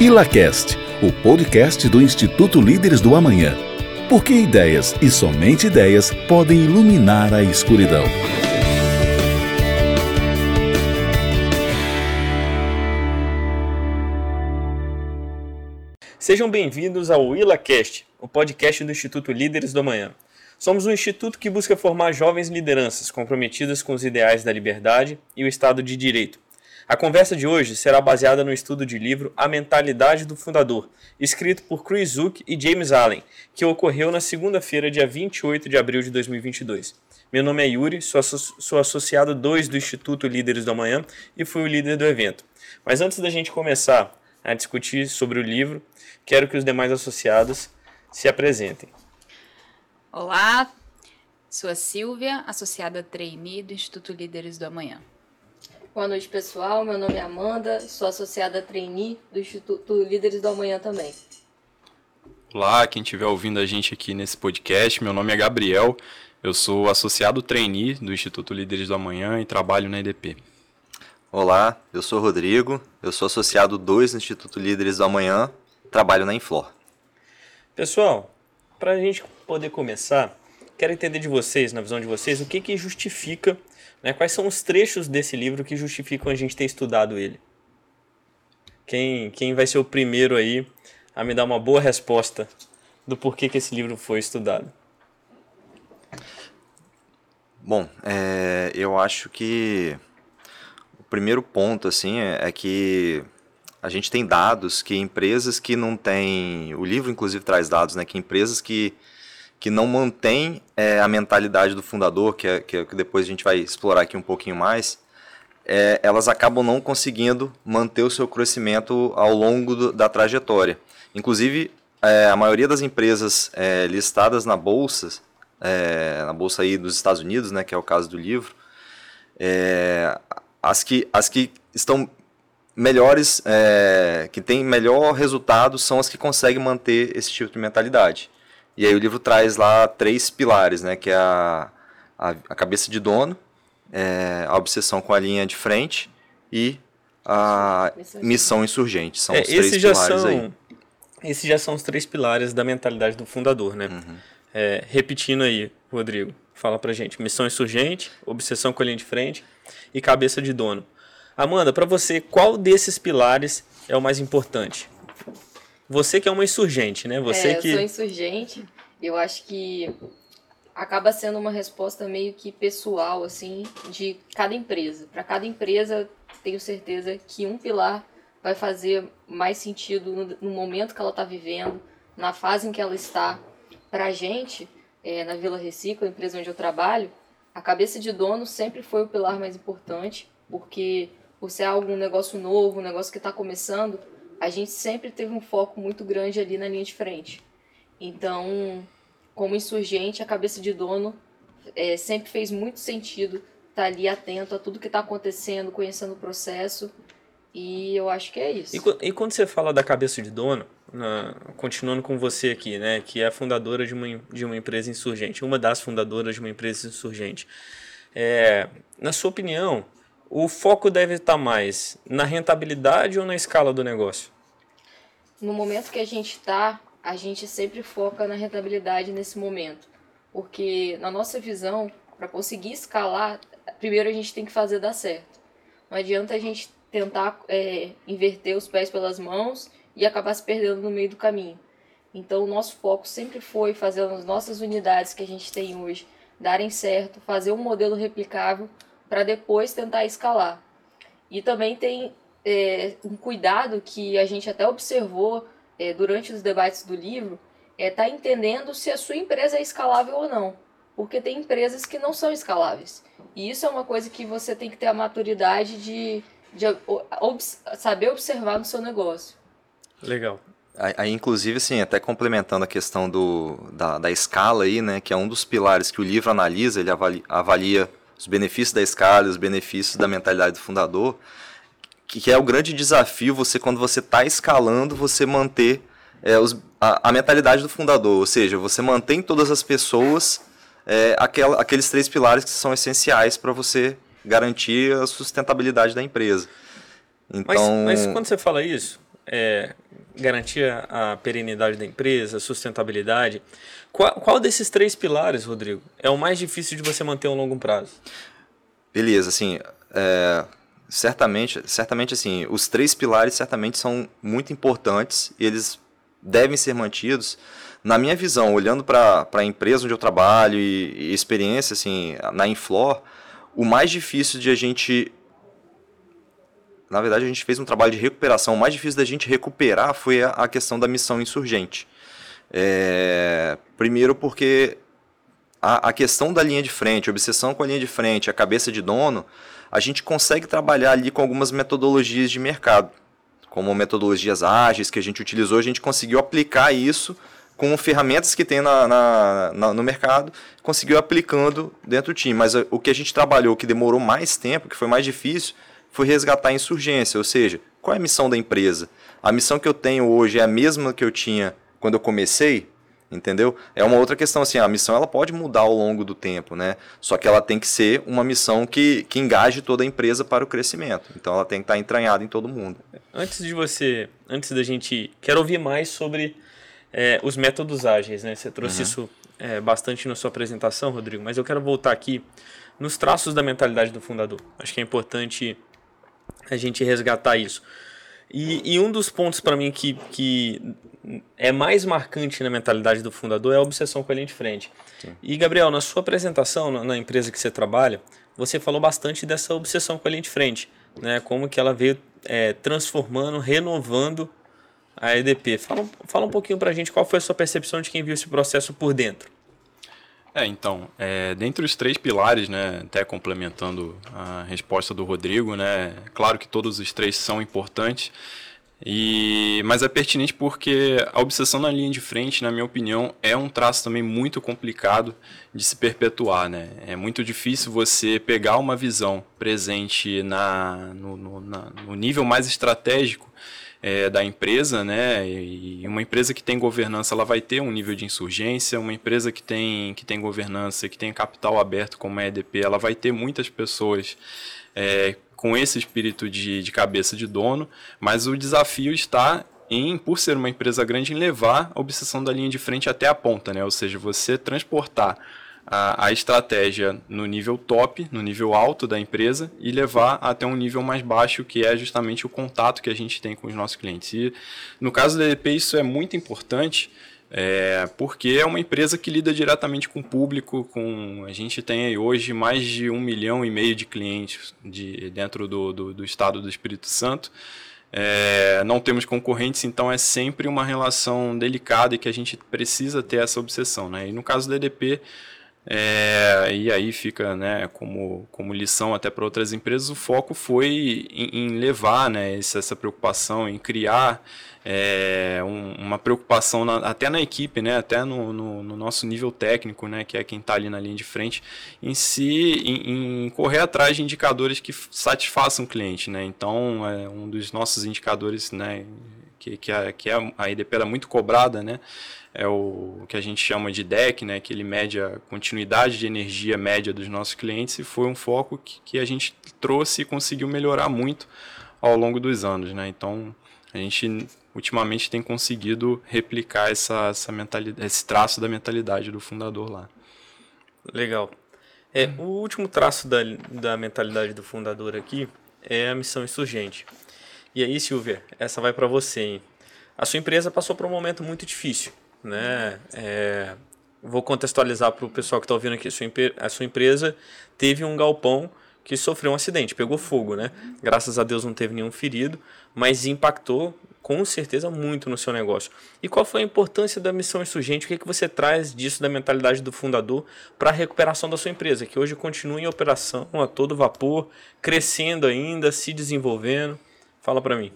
ILACAST, o podcast do Instituto Líderes do Amanhã. Porque ideias e somente ideias podem iluminar a escuridão. Sejam bem-vindos ao ILACast, o podcast do Instituto Líderes do Amanhã. Somos um instituto que busca formar jovens lideranças comprometidas com os ideais da liberdade e o Estado de Direito. A conversa de hoje será baseada no estudo de livro A Mentalidade do Fundador, escrito por Chris Zook e James Allen, que ocorreu na segunda-feira, dia 28 de abril de 2022. Meu nome é Yuri, sou, sou associado 2 do Instituto Líderes do Amanhã e fui o líder do evento. Mas antes da gente começar a discutir sobre o livro, quero que os demais associados se apresentem. Olá, sou a Silvia, associada trainee do Instituto Líderes do Amanhã. Boa noite, pessoal. Meu nome é Amanda, sou associada trainee do Instituto Líderes do Amanhã também. Olá, quem estiver ouvindo a gente aqui nesse podcast, meu nome é Gabriel, eu sou associado trainee do Instituto Líderes do Amanhã e trabalho na EDP. Olá, eu sou Rodrigo, eu sou associado 2 no Instituto Líderes do Amanhã, trabalho na Inflor. Pessoal, para a gente poder começar, quero entender de vocês, na visão de vocês, o que, que justifica, né, quais são os trechos desse livro que justificam a gente ter estudado ele. Quem, quem vai ser o primeiro aí a me dar uma boa resposta do porquê que esse livro foi estudado? Bom, é, eu acho que o primeiro ponto assim é, é que a gente tem dados que empresas que não têm. O livro, inclusive, traz dados, né? Que empresas que, que não mantêm é, a mentalidade do fundador, que, é, que, é, que depois a gente vai explorar aqui um pouquinho mais, é, elas acabam não conseguindo manter o seu crescimento ao longo do, da trajetória. Inclusive, é, a maioria das empresas é, listadas na bolsa, na bolsa aí dos Estados Unidos, né, que é o caso do livro, as, que, as que estão melhores, que têm melhor resultado são as que conseguem manter esse tipo de mentalidade. E aí o livro traz lá três pilares, né, que é a, a, a cabeça de dono, é, a obsessão com a linha de frente e a missão insurgente. São é, os três já pilares são, aí. Esses já são os três pilares da mentalidade do fundador, né? Uhum. É, repetindo aí, Rodrigo, fala pra gente. Missão insurgente, obsessão com a linha de frente e cabeça de dono. Amanda, para você, qual desses pilares é o mais importante? Você que é uma insurgente, né? Você é, que... eu sou insurgente. Eu acho que acaba sendo uma resposta meio que pessoal, assim, de cada empresa. Para cada empresa, tenho certeza que um pilar vai fazer mais sentido no, momento que ela está vivendo, na fase em que ela está. Para a gente, é, na Vila Recicla, empresa onde eu trabalho, a cabeça de dono sempre foi o pilar mais importante, porque por ser algum negócio novo, um negócio que está começando, a gente sempre teve um foco muito grande ali na linha de frente. Então, como insurgente, a cabeça de dono é, sempre fez muito sentido estar tá ali atento a tudo que está acontecendo, conhecendo o processo. E eu acho que é isso. E, e quando você fala da cabeça de dono, na, continuando com você aqui, né, que é fundadora de uma, de uma empresa insurgente, uma das fundadoras de uma empresa insurgente, é, na sua opinião, o foco deve estar mais na rentabilidade ou na escala do negócio? No momento que a gente está, a gente sempre foca na rentabilidade nesse momento. Porque, na nossa visão, para conseguir escalar, primeiro a gente tem que fazer dar certo. Não adianta a gente tentar é, inverter os pés pelas mãos e acabar se perdendo no meio do caminho. Então, o nosso foco sempre foi fazer as nossas unidades que a gente tem hoje darem certo, fazer um modelo replicável para depois tentar escalar. E também tem é, um cuidado que a gente até observou é, durante os debates do livro, é estar tá entendendo se a sua empresa é escalável ou não. Porque tem empresas que não são escaláveis. E isso é uma coisa que você tem que ter a maturidade de, de obs saber observar no seu negócio. Legal. Aí, inclusive, assim, até complementando a questão do, da, da escala aí, né, que é um dos pilares que o livro analisa, ele avalia, avalia os benefícios da escala, os benefícios da mentalidade do fundador, que, é o grande desafio você quando você está escalando, você manter é, os, a, a, mentalidade do fundador, ou seja, você mantém todas as pessoas é, aquela, aqueles três pilares que são essenciais para você garantir a sustentabilidade da empresa. Então, mas, mas quando você fala isso, é, garantir a perenidade da empresa, sustentabilidade. Qual, qual desses três pilares, Rodrigo, é o mais difícil de você manter a um longo prazo? Beleza, assim, é, certamente, certamente assim, os três pilares certamente são muito importantes e eles devem ser mantidos. Na minha visão, olhando para a empresa onde eu trabalho e, e experiência assim, na Inflor, o mais difícil de a gente na verdade, a gente fez um trabalho de recuperação. O mais difícil da gente recuperar foi a, a questão da missão insurgente. É, primeiro, porque a, a, questão da linha de frente, a obsessão com a linha de frente, a cabeça de dono, a gente consegue trabalhar ali com algumas metodologias de mercado, como metodologias ágeis que a gente utilizou, a gente conseguiu aplicar isso com ferramentas que tem na, na, na, no mercado, conseguiu aplicando dentro do time. Mas o que a gente trabalhou, que demorou mais tempo, que foi mais difícil, foi resgatar a insurgência, ou seja, qual é a missão da empresa? A missão que eu tenho hoje é a mesma que eu tinha quando eu comecei, entendeu? É uma outra questão assim, a missão ela pode mudar ao longo do tempo, né? Só que ela tem que ser uma missão que, que engaje toda a empresa para o crescimento. Então ela tem que estar entranhada em todo mundo. Antes de você, antes da gente, quero ouvir mais sobre é, os métodos ágeis, né? Você trouxe uhum. isso é, bastante na sua apresentação, Rodrigo, mas eu quero voltar aqui nos traços da mentalidade do fundador. Acho que é importante a gente resgatar isso. E, e um dos pontos para mim que, que é mais marcante na mentalidade do fundador é a obsessão com a linha de frente. Sim. E Gabriel, na sua apresentação na, na, empresa que você trabalha, você falou bastante dessa obsessão com a linha de frente, né? Como que ela veio é, transformando, renovando a EDP. Fala, fala um pouquinho para a gente qual foi a sua percepção de quem viu esse processo por dentro. É, então, é, dentre os três pilares, né, até complementando a resposta do Rodrigo, né, claro que todos os três são importantes, e, mas é pertinente porque a obsessão na linha de frente, na minha opinião, é um traço também muito complicado de se perpetuar. Né? É muito difícil você pegar uma visão presente na, no, no, na, no nível mais estratégico é, da empresa, né? E uma empresa que tem governança, ela vai ter um nível de insurgência. Uma empresa que tem, que tem governança, que tem capital aberto como a EDP, ela vai ter muitas pessoas é, com esse espírito de, de cabeça de dono. Mas o desafio está em, por ser uma empresa grande, em levar a obsessão da linha de frente até a ponta, né? Ou seja, você transportar a, a, estratégia no nível top, no nível alto da empresa e levar até um nível mais baixo, que é justamente o contato que a gente tem com os nossos clientes. E no caso da EDP, isso é muito importante. É, porque é uma empresa que lida diretamente com o público, com a gente tem hoje mais de um milhão e meio de clientes de, dentro do, do, do estado do Espírito Santo. É, não temos concorrentes, então é sempre uma relação delicada e que a gente precisa ter essa obsessão. Né? E no caso da EDP, é, e aí fica né, como, como lição até para outras empresas, o foco foi em, em levar né, essa, essa, preocupação, em criar é, um, uma preocupação na, até na equipe, né, até no, no, no, nosso nível técnico, né, que é quem está ali na linha de frente, em si, em, em, correr atrás de indicadores que satisfaçam o cliente. Né, então, é um dos nossos indicadores né, que, que, a, que a, IDP era muito cobrada, né, é o que a gente chama de DEC, né, que ele mede a continuidade de energia média dos nossos clientes, e foi um foco que, que a gente trouxe e conseguiu melhorar muito ao longo dos anos. Né? Então, a gente ultimamente tem conseguido replicar essa, essa mentalidade, esse traço da mentalidade do fundador lá. Legal. É, o último traço da, da mentalidade do fundador aqui é a missão insurgente. E aí, Silvia, essa vai para você. Hein? A sua empresa passou por um momento muito difícil né? É, vou contextualizar para o pessoal que está ouvindo aqui. Sua, a sua empresa teve um galpão que sofreu um acidente, pegou fogo, né? Graças a Deus não teve nenhum ferido, mas impactou com certeza muito no seu negócio. E qual foi a importância da missão insurgente? O que, é que você traz disso da mentalidade do fundador para a recuperação da sua empresa, que hoje continua em operação a todo vapor, crescendo ainda, se desenvolvendo? Fala para mim.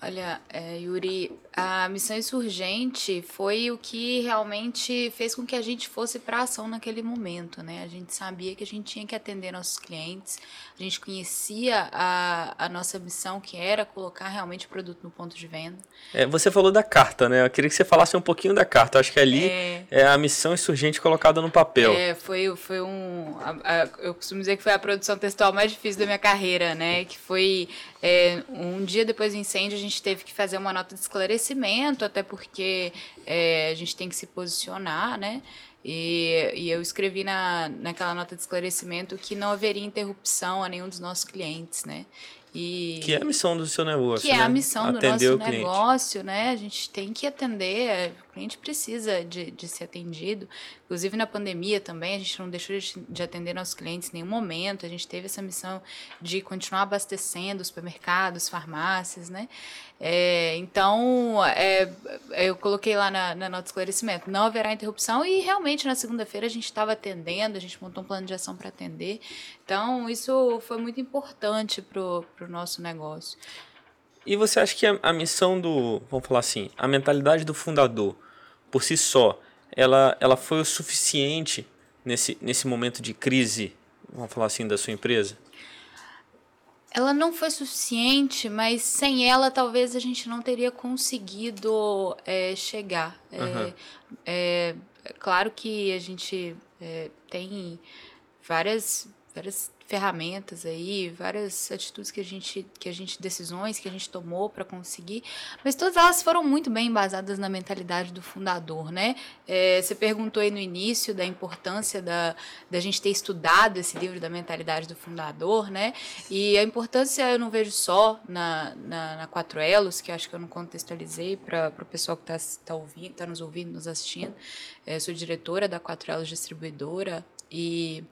Olha, é, Yuri, a missão insurgente foi o que realmente fez com que a gente fosse para ação naquele momento, né? A gente sabia que a gente tinha que atender nossos clientes, a gente conhecia a, a nossa missão, que era colocar realmente o produto no ponto de venda. É, você falou da carta, né? Eu queria que você falasse um pouquinho da carta. Eu acho que ali é, é a missão insurgente colocada no papel. É, foi, foi um. A, a, eu costumo dizer que foi a produção textual mais difícil da minha carreira, né? Que foi é, um dia depois do incêndio, a gente teve que fazer uma nota de esclarecimento, até porque é, a gente tem que se posicionar, né? E, e, eu escrevi na, naquela nota de esclarecimento que não haveria interrupção a nenhum dos nossos clientes, né? E que é a missão do seu negócio. Que né? é a missão atender do nosso negócio, né? A gente tem que atender, o cliente precisa de, de ser atendido. Inclusive na pandemia também, a gente não deixou de, de atender nossos clientes em nenhum momento. A gente teve essa missão de continuar abastecendo supermercados, farmácias, né? É, então, é, eu coloquei lá na, na nota de esclarecimento, não haverá interrupção e realmente na segunda-feira a gente estava atendendo, a gente montou um plano de ação para atender. Então, isso foi muito importante para o nosso negócio. E você acha que a, a, missão do, vamos falar assim, a mentalidade do fundador, por si só, ela, ela foi o suficiente nesse, nesse momento de crise, vamos falar assim, da sua empresa? ela não foi suficiente, mas sem ela talvez a gente não teria conseguido é, chegar. Uhum. É, é, claro que a gente tem várias, várias ferramentas aí, várias atitudes que a gente, que a gente decisões que a gente tomou para conseguir, mas todas elas foram muito bem embasadas na mentalidade do fundador, né? É, você perguntou aí no início da importância da, da gente ter estudado esse livro da mentalidade do fundador, né? E a importância eu não vejo só na, na, na Quatro Elos, que acho que eu não contextualizei para o pessoal que está tá ouvindo, está nos ouvindo, nos assistindo. É, sou diretora da Quatro Elos Distribuidora e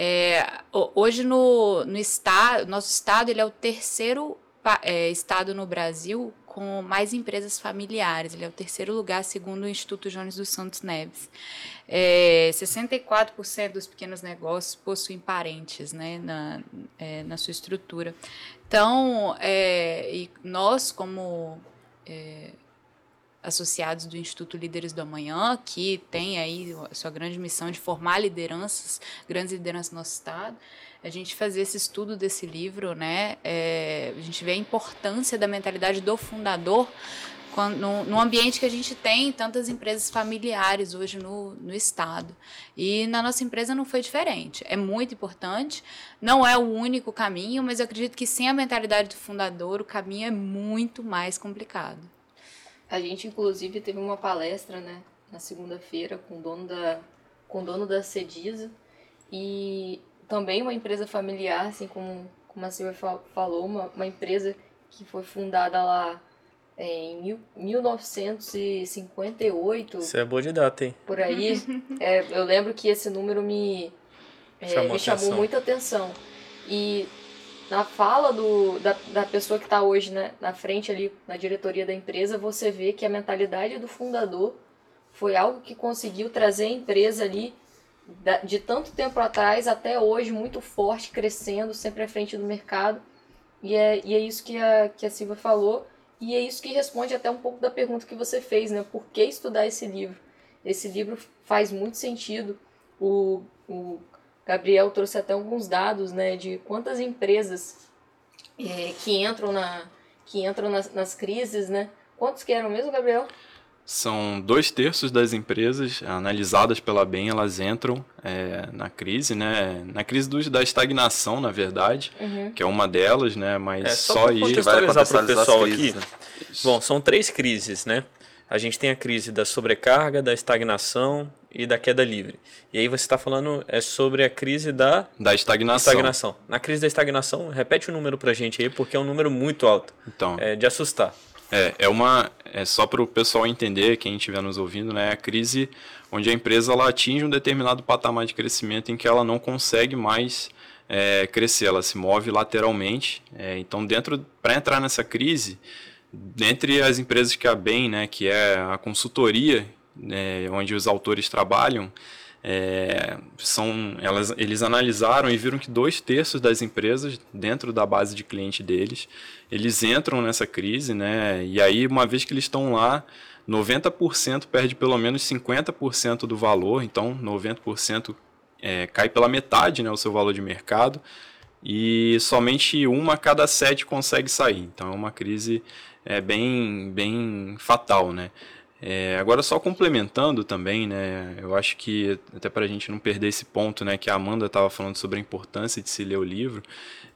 é, hoje no, no estado, nosso estado ele é o terceiro é, estado no Brasil com mais empresas familiares. Ele é o terceiro lugar, segundo o Instituto Jones dos Santos Neves. É, 64% dos pequenos negócios possuem parentes né, na, é, na sua estrutura. Então, é, e nós, como é, associados do Instituto Líderes do Amanhã, que tem aí a sua grande missão de formar lideranças, grandes lideranças no nosso estado. A gente fazer esse estudo desse livro, né? É, a gente vê a importância da mentalidade do fundador quando, no, no, ambiente que a gente tem tantas empresas familiares hoje no, no estado. E na nossa empresa não foi diferente. É muito importante, não é o único caminho, mas eu acredito que sem a mentalidade do fundador, o caminho é muito mais complicado. A gente, inclusive, teve uma palestra, né, na segunda-feira com o dono da, com o dono da Cedisa e também uma empresa familiar, assim como, como a Silvia falou, uma, uma empresa que foi fundada lá é, em mil, 1958. Isso é boa de data, hein? Por aí. é, eu lembro que esse número me, é, me chamou muita atenção. E na fala do, da, da pessoa que está hoje né, na frente ali, na diretoria da empresa, você vê que a mentalidade do fundador foi algo que conseguiu trazer a empresa ali de tanto tempo atrás até hoje muito forte, crescendo, sempre à frente do mercado. E é, e é isso que a, que a Silva falou, e é isso que responde até um pouco da pergunta que você fez, né? Por que estudar esse livro? Esse livro faz muito sentido. O, o Gabriel trouxe até alguns dados, né, de quantas empresas é, que entram na que entram nas, nas crises, né? Quantos que eram mesmo, Gabriel? São dois terços das empresas analisadas pela BEM, elas entram é, na crise, né? Na crise do, da estagnação, na verdade, uhum. que é uma delas, né? Mas é, só, só aí... Vai para o pessoal crises, aqui. Né? Bom, são três crises, né? A gente tem a crise da sobrecarga, da estagnação e da queda livre. E aí você está falando é sobre a crise da da estagnação. estagnação. Na crise da estagnação, repete o número para a gente aí, porque é um número muito alto. Então. É de assustar. É, é uma é só para o pessoal entender, quem estiver nos ouvindo, né? É a crise onde a empresa ela atinge um determinado patamar de crescimento em que ela não consegue mais é, crescer, ela se move lateralmente. É, então, dentro para entrar nessa crise, dentre as empresas que a BEM, né, que é a consultoria né, onde os autores trabalham, é, são, elas, eles analisaram e viram que dois terços das empresas dentro da base de cliente deles, eles entram nessa crise, né? E aí, uma vez que eles estão lá, 90% perde pelo menos 50% do valor, então 90% é, cai pela metade né, o seu valor de mercado e somente uma a cada sete consegue sair. Então é uma crise é, bem, bem fatal, né? É, agora só complementando também, né? Eu acho que até para a gente não perder esse ponto, né? Que a Amanda estava falando sobre a importância de se ler o livro.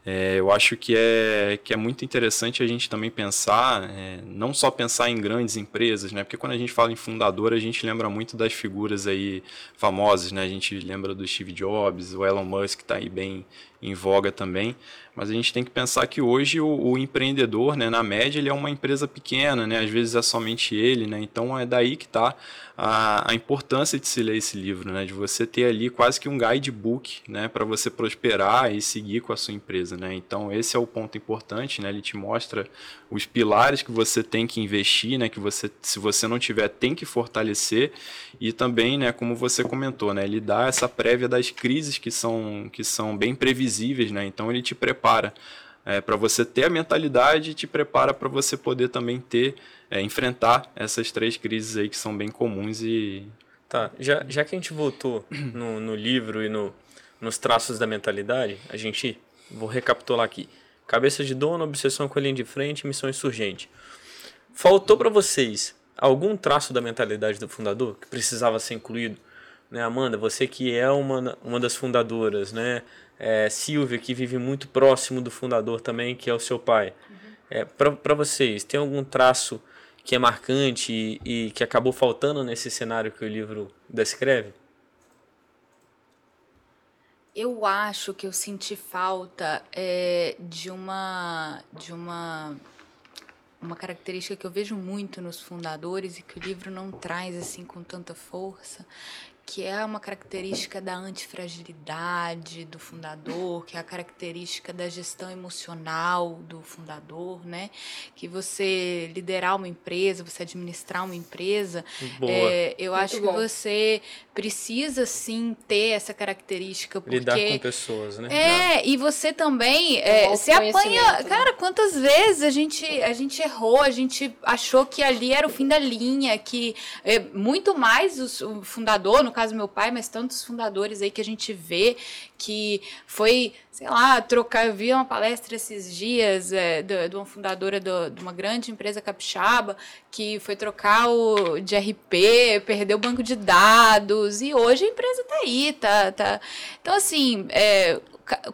É, eu acho que é, que é muito interessante a gente também pensar, é, não só pensar em grandes empresas, né? Porque quando a gente fala em fundador, a gente lembra muito das figuras aí famosas, né? A gente lembra do Steve Jobs, o Elon Musk está aí bem em voga também. Mas a gente tem que pensar que hoje o, o, empreendedor, né, na média, ele é uma empresa pequena, né? Às vezes é somente ele, né? Então é daí que está a, a importância de se ler esse livro, né? De você ter ali quase que um guidebook, né? Para você prosperar e seguir com a sua empresa, né? Então esse é o ponto importante, né? Ele te mostra os pilares que você tem que investir, né? Que você, se você não tiver, tem que fortalecer e também, né? Como você comentou, né? Ele dá essa prévia das crises que são que são bem previsíveis, né? Então ele te prepara prepara é, para você ter a mentalidade e te prepara para você poder também ter, é, enfrentar essas três crises aí que são bem comuns e... Tá, já, já que a gente voltou no, no livro e no, nos traços da mentalidade, a gente, vou recapitular aqui, cabeça de dono, obsessão com a linha de frente, missão insurgente. Faltou para vocês algum traço da mentalidade do fundador que precisava ser incluído? Né, Amanda, você que é uma, uma das fundadoras, né? é, Silvia, que vive muito próximo do fundador também, que é o seu pai. Uhum. É, Para vocês, tem algum traço que é marcante e, e, que acabou faltando nesse cenário que o livro descreve? Eu acho que eu senti falta é, de uma de uma uma característica que eu vejo muito nos fundadores e que o livro não traz assim com tanta força, que é uma característica da antifragilidade do fundador, que é a característica da gestão emocional do fundador, né? Que você liderar uma empresa, você administrar uma empresa, é, eu Muito acho bom. que você precisa sim ter essa característica porque lidar com pessoas, né? É, e você também é, se apanha, né? cara, quantas vezes a gente a gente errou, a gente achou que ali era o fim da linha, que é, muito mais o fundador, no caso meu pai, mas tantos fundadores aí que a gente vê que foi, sei lá, trocar, eu vi uma palestra esses dias é, de, de uma fundadora do, de uma grande empresa capixaba que foi trocar o de RP, perdeu o banco de dados e hoje a empresa tá aí, tá, tá. Então assim, é,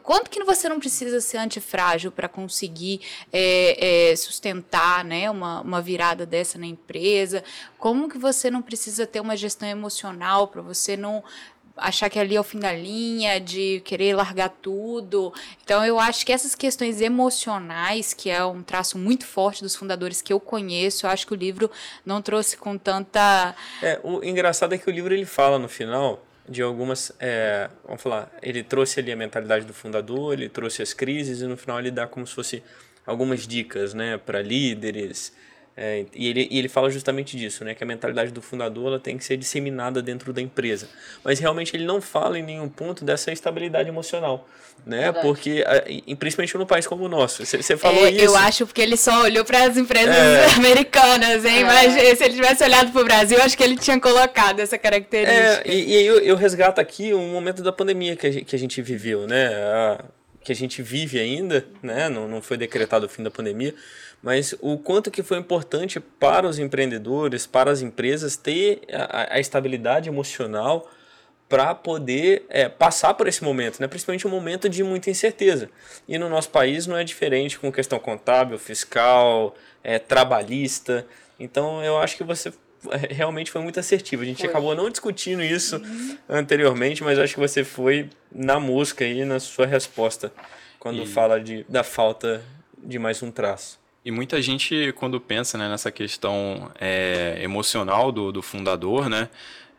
quanto que você não precisa ser antifrágil para conseguir é, é, sustentar né, uma, uma virada dessa na empresa? Como que você não precisa ter uma gestão emocional para você não achar que ali é o fim da linha, de querer largar tudo. Então eu acho que essas questões emocionais, que é um traço muito forte dos fundadores que eu conheço, eu acho que o livro não trouxe com tanta. É, o engraçado é que o livro ele fala no final de algumas. É, vamos falar, ele trouxe ali a mentalidade do fundador, ele trouxe as crises e no final ele dá como se fosse algumas dicas né, para líderes é, e, ele, e ele fala justamente disso, né? Que a mentalidade do fundador ela tem que ser disseminada dentro da empresa. Mas realmente ele não fala em nenhum ponto dessa estabilidade emocional, né? Verdade. Porque, principalmente no país como o nosso. Você falou é, isso. Eu acho porque ele só olhou para as empresas é. americanas, hein? É. Mas se ele tivesse olhado para o Brasil, acho que ele tinha colocado essa característica. É, e, e eu, eu, resgato aqui um momento da pandemia que a gente, que a gente viveu, né? A, que a gente vive ainda, né? Não, não foi decretado o fim da pandemia mas o quanto que foi importante para os empreendedores, para as empresas ter a, a estabilidade emocional para poder é, passar por esse momento, né? principalmente um momento de muita incerteza. E no nosso país não é diferente com questão contábil, fiscal, é, trabalhista. Então eu acho que você é, realmente foi muito assertivo. A gente foi. acabou não discutindo isso uhum. anteriormente, mas acho que você foi na música aí na sua resposta quando e... fala de, da falta de mais um traço. E muita gente, quando pensa né, nessa questão é, emocional do, do fundador, né,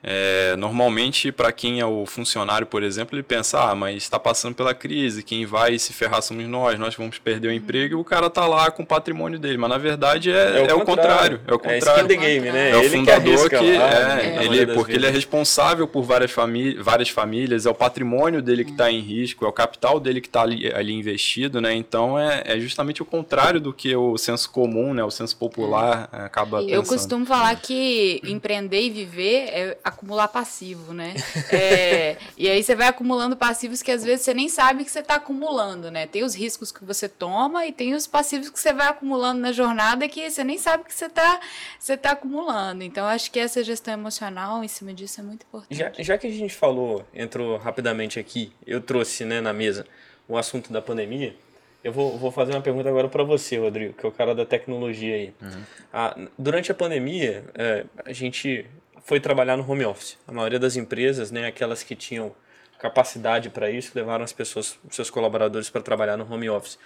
É, normalmente, para quem é o funcionário, por exemplo, ele pensa: ah, mas está passando pela crise, quem vai se ferrar somos nós, nós vamos perder o emprego e o cara tá lá com o patrimônio dele. Mas na verdade é, é, o, é contrário. É o contrário. É, game, né? é o ele fundador que, que é, é, ele, porque ele é responsável por várias, famí várias famílias, é o patrimônio dele que está em risco, é o capital dele que está ali, ali, investido, né? Então é, é justamente o contrário do que o senso comum, né? O senso popular acaba Eu pensando. costumo falar que empreender e viver é acumular passivo, né? É, e aí você vai acumulando passivos que às vezes você nem sabe que você está acumulando, né? Tem os riscos que você toma e tem os passivos que você vai acumulando na jornada que você nem sabe que você está você tá acumulando. Então, acho que essa gestão emocional em cima disso é muito importante. Já, já que a gente falou, entrou rapidamente aqui, eu trouxe né, na mesa o assunto da pandemia. Eu vou, vou fazer uma pergunta agora para você, Rodrigo, que é o cara da tecnologia aí. Uhum. Ah, durante a pandemia, é, a gente foi trabalhar no home office. A maioria das empresas, né, aquelas que tinham capacidade para isso, levaram as pessoas, seus colaboradores para trabalhar no home office.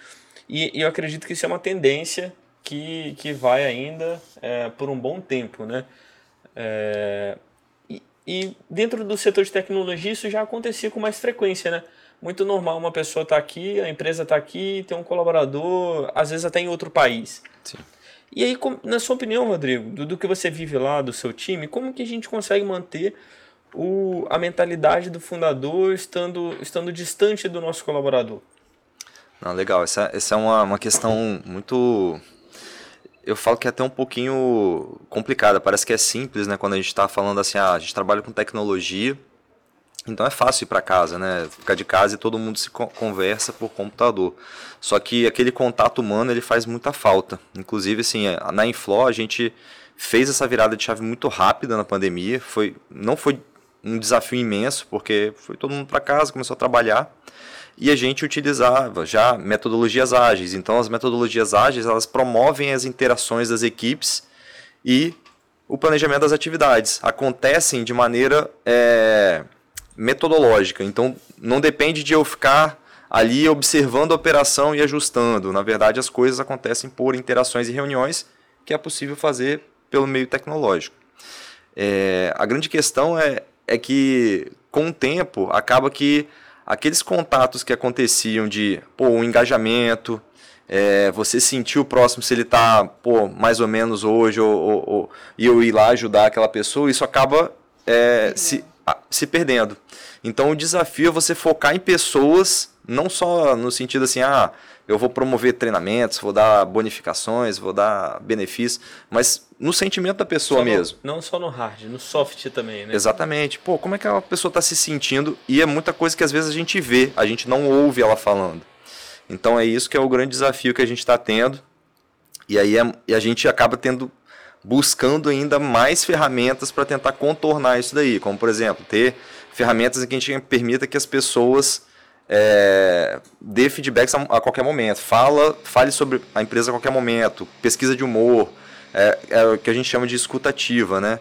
E, e, eu acredito que isso é uma tendência que, que vai ainda é, por um bom tempo, né? É, e, e, dentro do setor de tecnologia isso já acontecia com mais frequência, né? Muito normal uma pessoa estar tá aqui, a empresa está aqui, tem um colaborador, às vezes até em outro país. Sim. E aí, na sua opinião, Rodrigo, do, do, que você vive lá, do seu time, como que a gente consegue manter o, a mentalidade do fundador estando, estando distante do nosso colaborador? Não, legal, essa, essa é uma, uma questão muito. Eu falo que é até um pouquinho complicada. Parece que é simples, né? Quando a gente está falando assim, ah, a gente trabalha com tecnologia, então é fácil ir para casa, né? Ficar de casa e todo mundo se conversa por computador. Só que aquele contato humano ele faz muita falta. Inclusive, assim, na Inflo a gente fez essa virada de chave muito rápida na pandemia. Foi, não foi um desafio imenso, porque foi todo mundo para casa, começou a trabalhar e a gente utilizava já metodologias ágeis. Então, as metodologias ágeis elas promovem as interações das equipes e o planejamento das atividades acontecem de maneira é, metodológica. Então, não depende de eu ficar ali observando a operação e ajustando. Na verdade, as coisas acontecem por interações e reuniões que é possível fazer pelo meio tecnológico. É, a grande questão é, é que, com o tempo, acaba que aqueles contatos que aconteciam de pô, um engajamento, é, você sentir o próximo se ele está mais ou menos hoje, ou, ou, ou, e eu ir lá ajudar aquela pessoa, isso acaba é, se, se perdendo. Então o desafio é você focar em pessoas, não só no sentido assim, ah, eu vou promover treinamentos, vou dar bonificações, vou dar benefícios, mas no sentimento da pessoa só mesmo. No, não só no hard, no soft também, né? Exatamente. Pô, como é que a pessoa está se sentindo? E é muita coisa que às vezes a gente vê, a gente não ouve ela falando. Então é isso que é o grande desafio que a gente está tendo. E aí é, e a gente acaba tendo buscando ainda mais ferramentas para tentar contornar isso daí, como por exemplo, ter ferramentas em que a gente permita que as pessoas é, dê feedbacks a, a, qualquer momento, fala, fale sobre a empresa a qualquer momento, pesquisa de humor, é, é o que a gente chama de escutativa, né?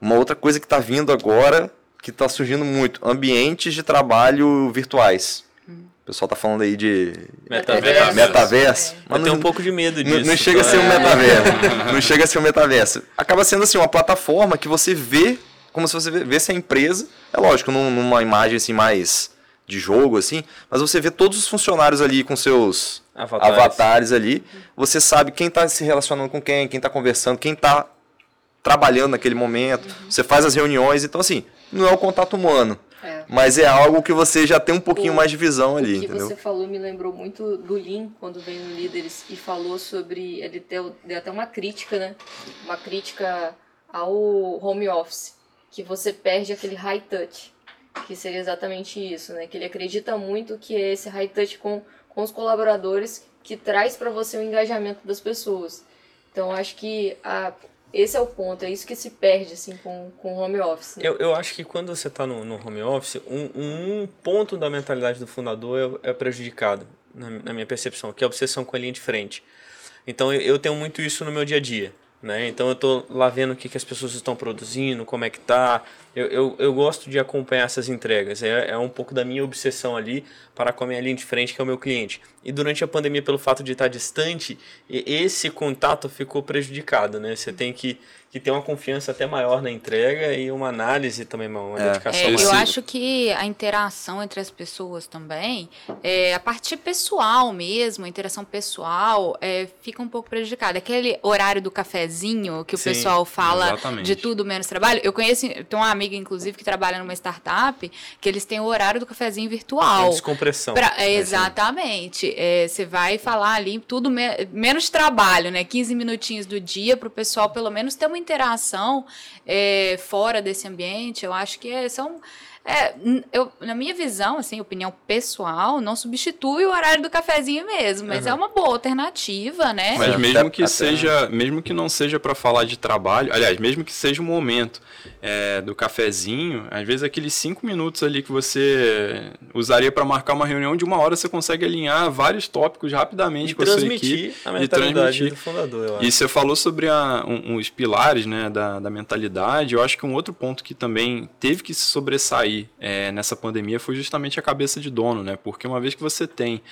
Uma outra coisa que está vindo agora, que está surgindo muito, ambientes de trabalho virtuais. O pessoal tá falando aí de metaverso. metaverso é. Mas eu tenho um pouco de medo disso. Não, não chega tá? a ser um é. metaverso. não chega a ser um metaverso. Acaba sendo assim uma plataforma que você vê como se você vê a empresa. É lógico, numa imagem assim mais de jogo assim, mas você vê todos os funcionários ali com seus avatares, avatares ali. Você sabe quem está se relacionando com quem, quem está conversando, quem está trabalhando naquele momento. Uhum. Você faz as reuniões, então assim, não é o contato humano. Mas é algo que você já tem um pouquinho o, mais de visão ali, o que entendeu? você falou me lembrou muito do Lean, quando veio no Líderes e falou sobre... Ele deu, deu até uma crítica, né? Uma crítica ao home office, que você perde aquele high touch, que seria exatamente isso, né? Que ele acredita muito que é esse high touch com, com os colaboradores que traz para você o engajamento das pessoas. Então, acho que a, esse é o ponto, é isso que se perde assim com o home office. Né? Eu, eu acho que quando você está no, no home office, um, um ponto da mentalidade do fundador é, é prejudicado, na, na, minha percepção, que é a obsessão com a linha de frente. Então eu, eu tenho muito isso no meu dia a dia. Né? Então eu estou lá vendo o que, que as pessoas estão produzindo, como é que tá. Eu, eu, eu gosto de acompanhar essas entregas. É, é um pouco da minha obsessão ali para com a minha linha de frente, que é o meu cliente. E durante a pandemia, pelo fato de estar distante, esse contato ficou prejudicado, né? Você tem que que tem uma confiança até maior na entrega e uma análise também, uma é. dedicação. É, eu acho que a interação entre as pessoas também, é, a parte pessoal mesmo, a interação pessoal, é, fica um pouco prejudicada. Aquele horário do cafezinho que o Sim, pessoal fala exatamente. de tudo menos trabalho. Eu conheço, tenho uma amiga, inclusive, que trabalha numa startup, que eles têm o horário do cafezinho virtual. descompressão. Pra, é, É, você vai falar ali tudo me, menos trabalho, né? 15 minutinhos do dia para o pessoal pelo menos ter uma interação é, fora desse ambiente, eu acho que é, são é, eu, na minha visão, assim, opinião pessoal, não substitui o horário do cafezinho mesmo, mas uhum. é uma boa alternativa, né? Mas mesmo que seja, mesmo que não seja para falar de trabalho, aliás, mesmo que seja um momento é, do cafezinho, às vezes aqueles cinco minutos ali que você usaria para marcar uma reunião de uma hora, você consegue alinhar vários tópicos rapidamente e com a sua equipe a e transmitir do fundador. Eu acho. E você falou sobre a, um, os pilares, né, da, da mentalidade. Eu acho que um outro ponto que também teve que se sobressair é, nessa pandemia foi justamente a cabeça de dono, né? Porque uma vez que você tem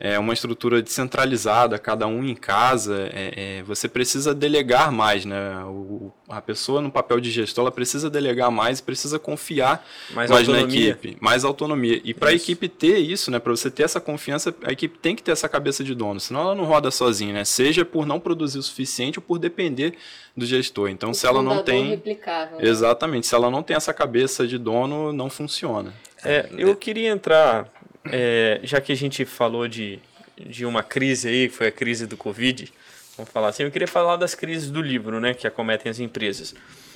é, uma estrutura descentralizada, cada um em casa, é, é, você precisa delegar mais, né? O, a pessoa no papel de gestor, ela precisa delegar mais, precisa confiar mais, mais na equipe, mais autonomia. E para a equipe ter isso, né? Para você ter essa confiança, a equipe tem que ter essa cabeça de dono, senão ela não roda sozinha, né? Seja por não produzir o suficiente ou por depender do gestor. Então, o se ela não tem, replicável, né? exatamente, se ela não tem essa cabeça de dono, não funciona. É, eu queria entrar é, já que a gente falou de, de uma crise aí, que foi a crise do Covid, vamos falar assim, eu queria falar das crises do livro, né, que acometem as empresas.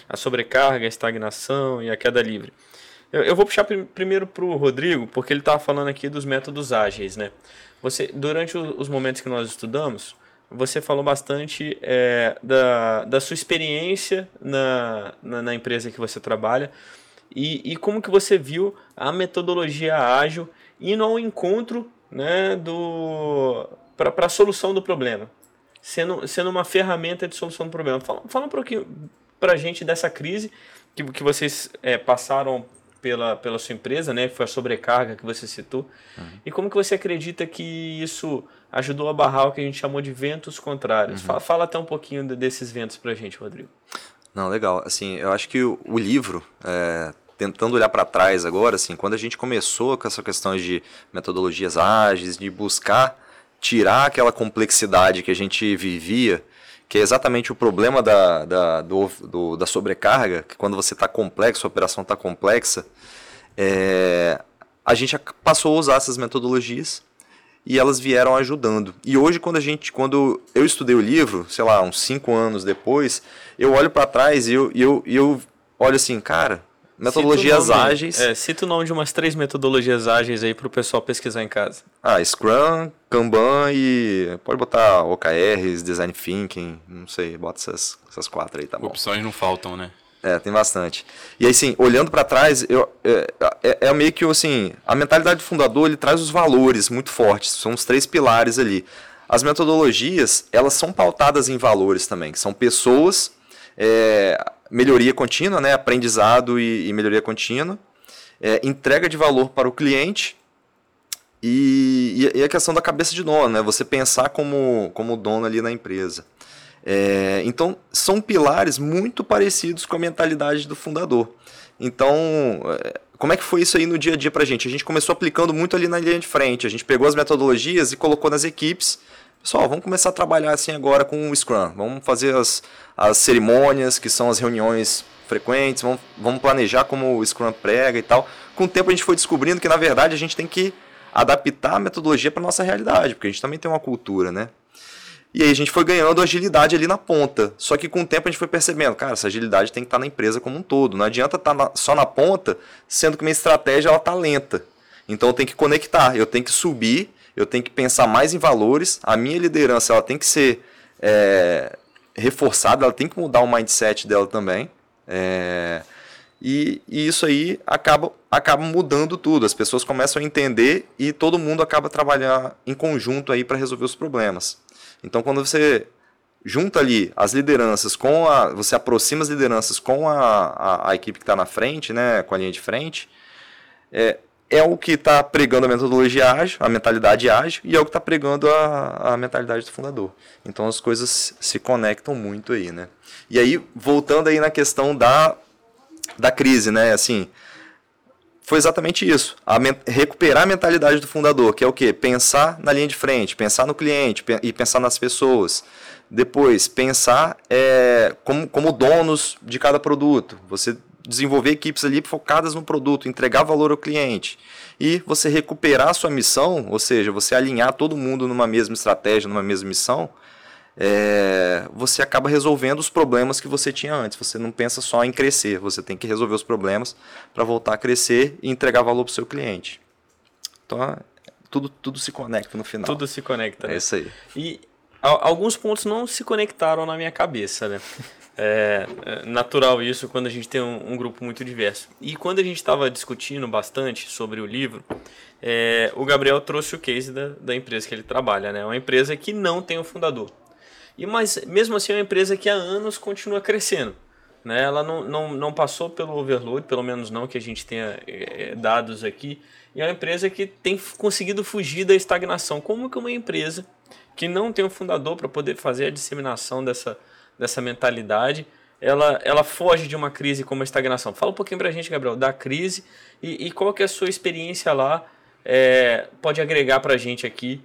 A sobrecarga, a estagnação e a queda livre. Eu, eu vou puxar pr primeiro para o Rodrigo, porque ele estava falando aqui dos métodos ágeis, né? Você, durante os momentos que nós estudamos, você falou bastante é, da, da sua experiência na, na, na empresa que você trabalha e, e como que você viu a metodologia ágil indo ao encontro né, do para a solução do problema, sendo, sendo uma ferramenta de solução do problema. Fala, fala um pouquinho para a gente dessa crise que, que vocês é, passaram pela, pela sua empresa, né? Foi a sobrecarga que você citou. Uhum. E como que você acredita que isso ajudou a barrar o que a gente chamou de ventos contrários? Uhum. Fala, fala, até um pouquinho desses ventos para a gente, Rodrigo. Não, legal. Assim, eu acho que o, o livro é, tentando olhar para trás agora, assim, quando a gente começou com essa questão de metodologias ágeis, de buscar tirar aquela complexidade que a gente vivia, que é exatamente o problema da, da, do, do, da sobrecarga, que quando você está complexo, a operação está complexa, é, a gente passou a usar essas metodologias e elas vieram ajudando. E hoje, quando a gente, quando eu estudei o livro, sei lá, uns cinco anos depois, eu olho para trás e eu, eu, eu olho assim, cara, Metodologias nome, ágeis. É, cita o nome de umas três metodologias ágeis aí para o pessoal pesquisar em casa. Ah, Scrum, Kanban e. Pode botar OKRs, Design Thinking, não sei, bota essas, essas quatro aí, tá bom. Opções não faltam, né? É, tem bastante. E aí, assim, olhando para trás, eu, é, é, é, meio que, assim, a mentalidade do fundador, ele traz os valores muito fortes, são os três pilares ali. As metodologias, elas são pautadas em valores também, que são pessoas, é, melhoria contínua, né? aprendizado e, e melhoria contínua, é, entrega de valor para o cliente e, e, a questão da cabeça de dono, né? você pensar como, como dono ali na empresa. É, então, são pilares muito parecidos com a mentalidade do fundador. Então, é, como é que foi isso aí no dia a dia para a gente? A gente começou aplicando muito ali na linha de frente. A gente pegou as metodologias e colocou nas equipes Pessoal, vamos começar a trabalhar assim agora com o Scrum. Vamos fazer as, as cerimônias, que são as reuniões frequentes, vamos, vamos planejar como o Scrum prega e tal. Com o tempo a gente foi descobrindo que, na verdade, a gente tem que adaptar a metodologia para nossa realidade, porque a gente também tem uma cultura, né? E aí a gente foi ganhando agilidade ali na ponta. Só que com o tempo a gente foi percebendo, cara, essa agilidade tem que estar tá na empresa como um todo. Não adianta estar tá na, só na ponta, sendo que minha estratégia ela tá lenta. Então eu tenho que conectar, eu tenho que subir eu tenho que pensar mais em valores, a minha liderança ela tem que ser é, reforçada, ela tem que mudar o mindset dela também. É, e, e, isso aí acaba, acaba mudando tudo. As pessoas começam a entender e todo mundo acaba trabalhando em conjunto aí para resolver os problemas. Então, quando você junta ali as lideranças com a. Você aproxima as lideranças com a, a, a equipe que está na frente, né, com a linha de frente, é, é o que está pregando a metodologia ágil, a mentalidade ágil, e é o que está pregando a, a mentalidade do fundador. Então as coisas se conectam muito aí, né? E aí, voltando aí na questão da, da crise, né? Assim, foi exatamente isso. A recuperar a mentalidade do fundador, que é o quê? Pensar na linha de frente, pensar no cliente e pensar nas pessoas. Depois, pensar é, como, como donos de cada produto. Você desenvolver equipes ali focadas no produto, entregar valor ao cliente. E você recuperar a sua missão, ou seja, você alinhar todo mundo numa mesma estratégia, numa mesma missão, é, você acaba resolvendo os problemas que você tinha antes. Você não pensa só em crescer, você tem que resolver os problemas para voltar a crescer e entregar valor para o seu cliente. Então, tudo, tudo se conecta no final. Tudo se conecta. Né? É isso aí. E alguns pontos não se conectaram na minha cabeça, né? É, é natural isso quando a gente tem um, um grupo muito diverso. E quando a gente estava discutindo bastante sobre o livro, é, o Gabriel trouxe o case da, da empresa que ele trabalha, né? Uma empresa que não tem o um fundador. E mas mesmo assim é uma empresa que há anos continua crescendo. Né? Ela não, não, não passou pelo overload, pelo menos não que a gente tenha é, dados aqui. E é uma empresa que tem conseguido fugir da estagnação. Como que uma empresa que não tem um fundador para poder fazer a disseminação dessa dessa mentalidade, ela, ela foge de uma crise como a estagnação. Fala um pouquinho para a gente, Gabriel, da crise e, e, qual que é a sua experiência lá, é, pode agregar para a gente aqui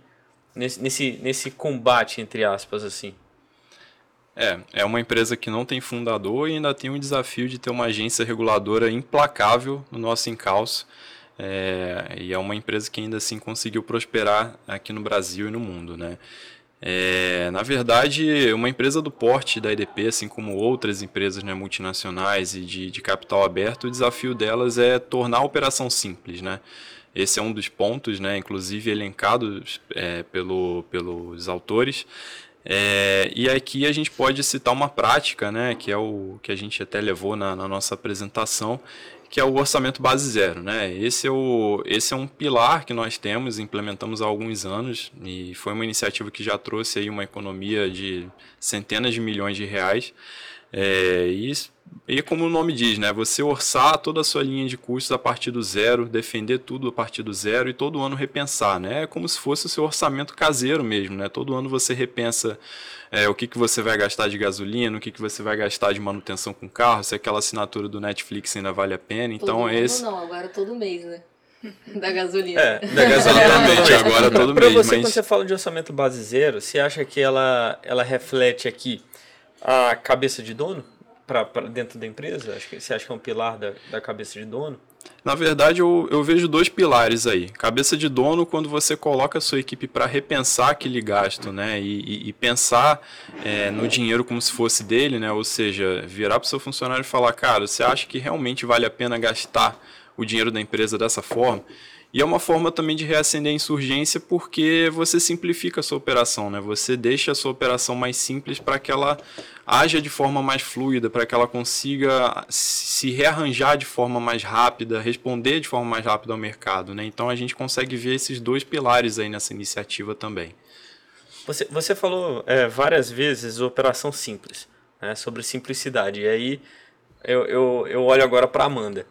nesse, nesse, nesse combate, entre aspas, assim. É, é uma empresa que não tem fundador e ainda tem um desafio de ter uma agência reguladora implacável no nosso encalço. É, e é uma empresa que ainda assim conseguiu prosperar aqui no Brasil e no mundo, né? É, na verdade, uma empresa do porte da EDP, assim como outras empresas né, multinacionais e de, de, capital aberto, o desafio delas é tornar a operação simples. Né? Esse é um dos pontos, né, inclusive elencados é, pelo, pelos autores. É, e aqui a gente pode citar uma prática, né, que é o que a gente até levou na, na nossa apresentação, que é o orçamento base zero. Né? Esse, é o, esse é um pilar que nós temos, implementamos há alguns anos, e foi uma iniciativa que já trouxe aí uma economia de centenas de milhões de reais. É, e, e como o nome diz, né, você orçar toda a sua linha de custos a partir do zero, defender tudo a partir do zero e todo ano repensar. Né? É como se fosse o seu orçamento caseiro mesmo. Né? Todo ano você repensa é, o que, que você vai gastar de gasolina, o que, que você vai gastar de manutenção com o carro, se aquela assinatura do Netflix ainda vale a pena. Então todo esse. Não, agora todo mês, né? Da gasolina. É, da gasolina Exatamente, agora todo pra mês. você, mas... quando você fala de orçamento base zero, você acha que ela, ela reflete aqui a cabeça de dono para dentro da empresa? Acho que, você acha que é um pilar da, da cabeça de dono? Na verdade, eu, eu vejo dois pilares aí. Cabeça de dono, quando você coloca a sua equipe para repensar aquele gasto, né? E, e, e pensar é, no dinheiro como se fosse dele, né? Ou seja, virar para o seu funcionário e falar, cara, você acha que realmente vale a pena gastar o dinheiro da empresa dessa forma? E é uma forma também de reacender a insurgência porque você simplifica a sua operação, né? Você deixa a sua operação mais simples para que ela haja de forma mais fluida, para que ela consiga se rearranjar de forma mais rápida, responder de forma mais rápida ao mercado, né? Então a gente consegue ver esses dois pilares aí nessa iniciativa também. Você, você falou é, várias vezes operação simples, né? sobre simplicidade. E aí eu, eu, eu olho agora para Amanda.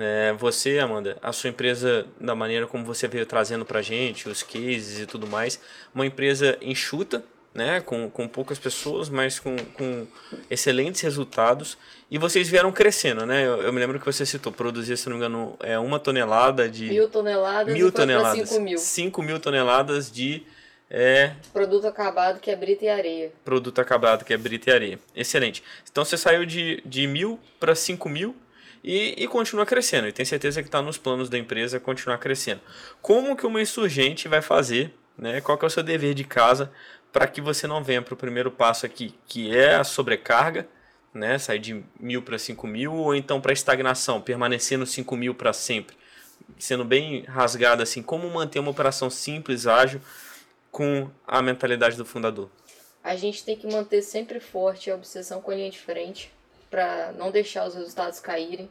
Né? Você, Amanda, a sua empresa, da maneira como você veio trazendo para gente, os cases e tudo mais, uma empresa enxuta, né? com, com poucas pessoas, mas com, com excelentes resultados. E vocês vieram crescendo, né? Eu, eu me lembro que você citou, produzir, se não me engano, é uma tonelada de... Mil toneladas mil toneladas. cinco mil. Cinco mil toneladas de... É... Produto acabado que é brita e areia. Produto acabado que é brita e areia. Excelente. Então você saiu de, de mil para cinco mil e, e continua crescendo. E tem certeza que está nos planos da empresa continuar crescendo. Como que uma insurgente vai fazer? Né? Qual que é o seu dever de casa para que você não venha para o primeiro passo aqui, que é a sobrecarga, né? sair de mil para cinco mil, ou então para estagnação, permanecer no cinco mil para sempre? Sendo bem rasgado assim, como manter uma operação simples, ágil, com a mentalidade do fundador? A gente tem que manter sempre forte a obsessão com a linha de frente para não deixar os resultados caírem.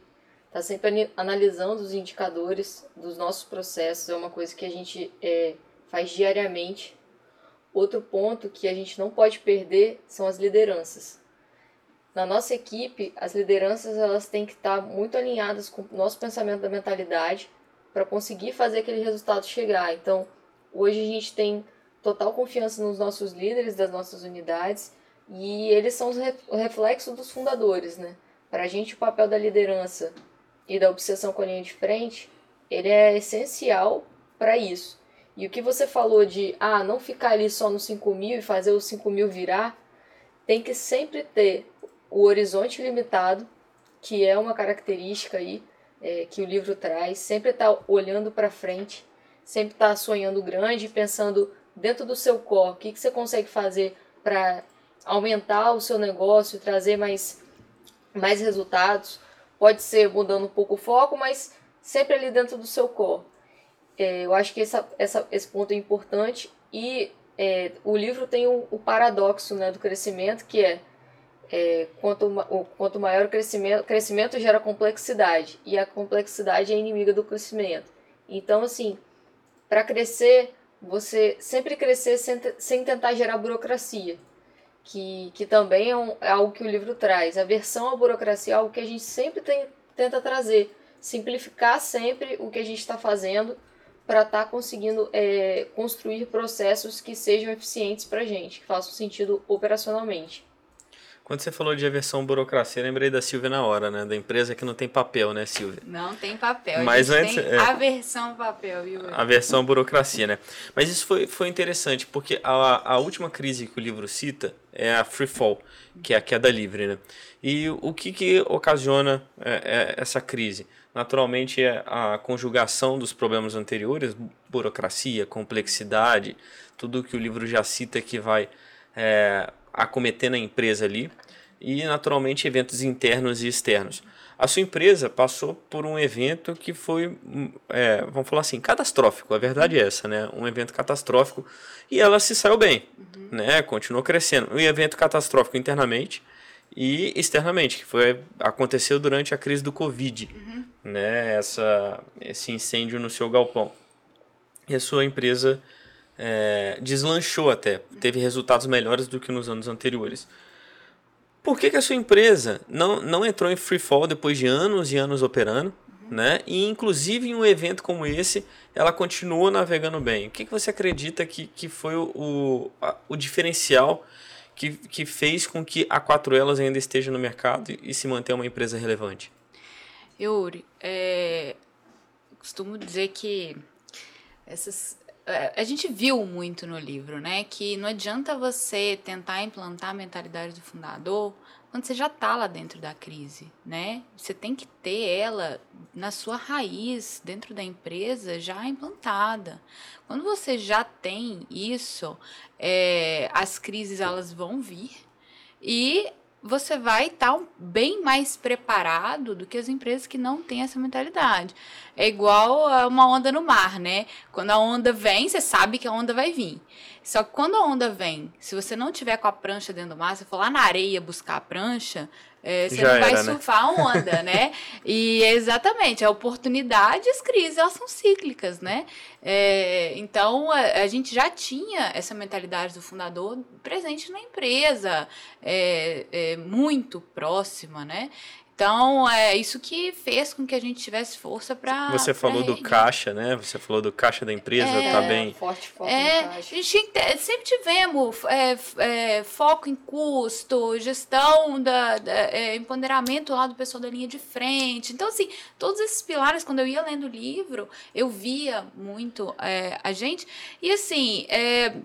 Tá sempre analisando os indicadores dos nossos processos, é uma coisa que a gente é, faz diariamente. Outro ponto que a gente não pode perder são as lideranças. Na nossa equipe, as lideranças elas têm que estar muito alinhadas com o nosso pensamento da mentalidade para conseguir fazer aquele resultado chegar. Então, hoje a gente tem total confiança nos nossos líderes das nossas unidades e eles são o reflexo dos fundadores, né? Para a gente, o papel da liderança e da obsessão com a linha de frente, ele é essencial para isso. E o que você falou de, ah, não ficar ali só no 5 mil e fazer os 5 mil virar, tem que sempre ter o horizonte limitado, que é uma característica aí é, que o livro traz, sempre estar tá olhando para frente, sempre estar tá sonhando grande, pensando dentro do seu core, o que, que você consegue fazer para aumentar o seu negócio, trazer mais, mais resultados. Pode ser mudando um pouco o foco, mas sempre ali dentro do seu core. É, eu acho que essa, essa, esse ponto é importante e é, o livro tem o, o, paradoxo né, do crescimento, que é, é quanto, o, quanto maior o crescimento, crescimento gera complexidade e a complexidade é inimiga do crescimento. Então, assim, para crescer, você sempre crescer sem, sem tentar gerar burocracia, que, que também é, um, é algo que o livro traz. A versão à burocracia é algo que a gente sempre tem, tenta trazer, simplificar sempre o que a gente está fazendo para estar tá conseguindo é, construir processos que sejam eficientes para a gente, que façam sentido operacionalmente. Quando você falou de aversão burocracia, lembrei da Silvia na hora, né? Da empresa que não tem papel, né, Silvia? Não tem papel. Mas a antes, tem é, aversão papel, viu? Aversão burocracia, né? Mas isso foi, foi interessante, porque a, a última crise que o livro cita é a free fall, que é a queda livre, né? E o que, que ocasiona é, é, essa crise? naturalmente é a conjugação dos problemas anteriores, burocracia, complexidade, tudo que o livro já cita que vai é, acometer na empresa ali, e naturalmente eventos internos e externos. A sua empresa passou por um evento que foi, é, vamos falar assim, catastrófico. A verdade é essa, né? Um evento catastrófico e ela se saiu bem, uhum. né? Continuou crescendo. Um evento catastrófico internamente e externamente, que foi aconteceu durante a crise do Covid, uhum. né? Essa, esse incêndio no seu galpão. E a sua empresa é, deslanchou até, teve resultados melhores do que nos anos anteriores. Por que, que a sua empresa não, não entrou em free fall depois de anos e anos operando? Né? E inclusive em um evento como esse, ela continua navegando bem. O que, que você acredita que, que foi o, o, a, o diferencial que, que fez com que a Quatro Elas ainda esteja no mercado e, e se mantenha uma empresa relevante? Yuri, é, costumo dizer que essas, a gente viu muito no livro, né? Que não adianta você tentar implantar a mentalidade do fundador quando você já está lá dentro da crise, né? Você tem que ter ela na sua raiz, dentro da empresa, já implantada. Quando você já tem isso, é, as crises elas vão vir e você vai estar tá bem mais preparado do que as empresas que não têm essa mentalidade. É igual a uma onda no mar, né? Quando a onda vem, você sabe que a onda vai vir. Só que quando a onda vem, se você não tiver com a prancha dentro do mar, você for lá na areia buscar a prancha, é, você Já não vai era, né? surfar né? a onda, né? E exatamente, a oportunidade e as crises, elas são cíclicas, né? É, então, a, a, gente já tinha essa mentalidade do fundador presente na empresa, é, é muito próxima, né? Então, é isso que fez com que a gente tivesse força para. Você falou do caixa, né? Você falou do caixa da empresa, é, tá bem. Forte foco é, A gente sempre tivemos é, é, foco em custo, gestão, da, da é, empoderamento lá do pessoal da linha de frente. Então, assim, todos esses pilares, quando eu ia lendo o livro, eu via muito é, a gente. E, assim, é,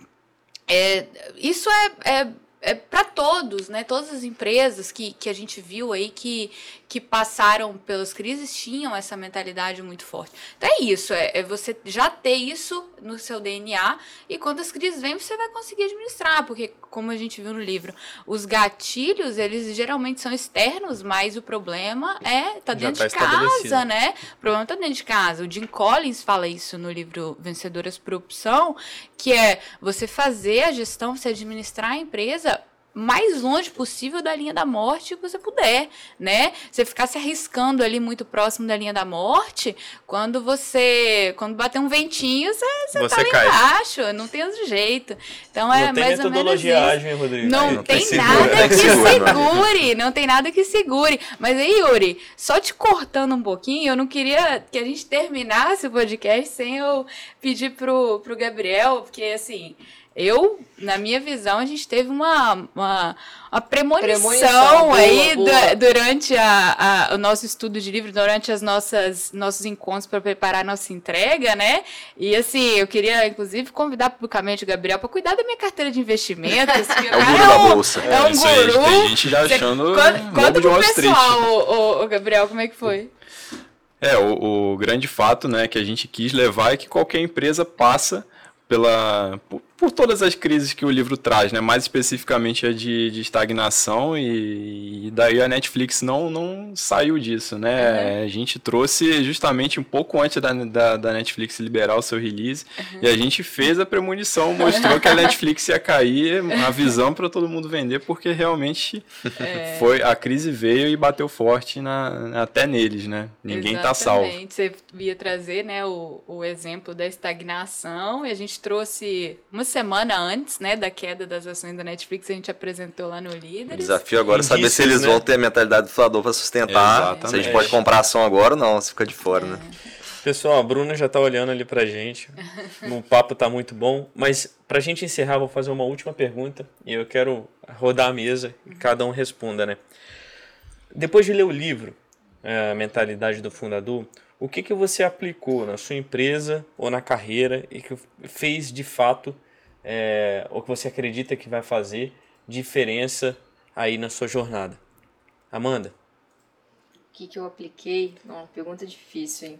é, isso é, é para todos, né? Todas as empresas que, que a gente viu aí que, que passaram pelas crises tinham essa mentalidade muito forte. Então é isso, é, é, você já ter isso no seu DNA e quando as crises vêm você vai conseguir administrar, porque como a gente viu no livro, os gatilhos eles geralmente são externos, mas o problema é tá dentro tá de casa, né? O problema tá dentro de casa. O Jim Collins fala isso no livro Vencedoras por Opção, que é você fazer a gestão, você administrar a empresa mais longe possível da linha da morte que você puder, né? Você ficar se arriscando ali muito próximo da linha da morte, quando você, quando bater um ventinho, você, você, você tá lá cai. embaixo, não tem outro jeito. Então é não mais ou menos isso. Ágil, Rodrigo? Não, não tem, tem nada que segure, não tem nada que segure. Mas aí, Yuri, só te cortando um pouquinho, eu não queria que a gente terminasse o podcast sem eu pedir pro, pro Gabriel, porque assim, eu, na minha visão, a gente teve uma, uma, uma premonição, premonição aí boa, boa. durante a, a, o nosso estudo de livro, durante as nossas nossos encontros para preparar a nossa entrega, né? E assim, eu queria, inclusive, convidar publicamente o Gabriel para cuidar da minha carteira de investimentos. é o guru é um, da bolsa. É, um é guru. Aí, tem gente já achando. Conta pro pessoal, o, o, Gabriel, como é que foi? É, o, o grande fato né, que a gente quis levar é que qualquer empresa passa pela por, todas as crises que o livro traz, né? Mais especificamente a de, de estagnação e, e, daí a Netflix não, não saiu disso, né? Uhum. A gente trouxe justamente um pouco antes da, da, da Netflix liberar o seu release uhum. e a gente fez a premonição, mostrou que a Netflix ia cair, a visão para todo mundo vender, porque realmente é. foi a crise veio e bateu forte na, até neles, né? Ninguém Exatamente. tá salvo. Você ia trazer, né, o, o exemplo da estagnação e a gente trouxe uma semana antes, né, da queda das ações da Netflix, a gente apresentou lá no Líderes. O desafio agora é saber se eles né? vão ter a mentalidade do fundador para sustentar. Exatamente. Se a gente pode comprar ação agora ou não, se fica de fora, né? é. né? Pessoal, a Bruna já está olhando ali pra gente. o papo está muito bom, mas para a gente encerrar, vou fazer uma última pergunta e eu quero rodar a mesa e cada um responda, né? Depois de ler o livro, é, A Mentalidade do Fundador, o que, que você aplicou na sua empresa ou na carreira e que fez de fato é, ou que você acredita que vai fazer diferença aí na sua jornada? Amanda? O que, que eu apliquei? Uma pergunta difícil, hein?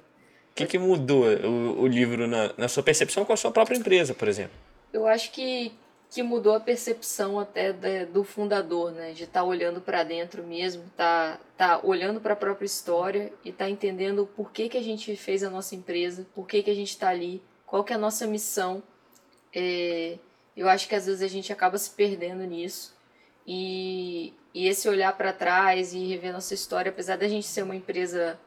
O que, que mudou o, o livro na, na sua percepção com a sua própria empresa, por exemplo? Eu acho que, que mudou a percepção até da, do fundador, né? De estar tá olhando para dentro mesmo, tá, tá olhando para a própria história e tá entendendo por que, que a gente fez a nossa empresa, por que, que a gente está ali, qual que é a nossa missão é, eu acho que às vezes a gente acaba se perdendo nisso. E, e esse olhar para trás e rever nossa história, apesar da gente ser uma empresa,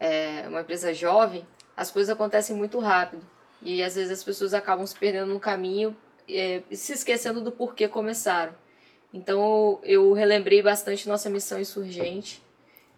é, uma empresa jovem, as coisas acontecem muito rápido. E às vezes as pessoas acabam se perdendo no caminho é, se esquecendo do porquê começaram. Então eu relembrei bastante nossa missão insurgente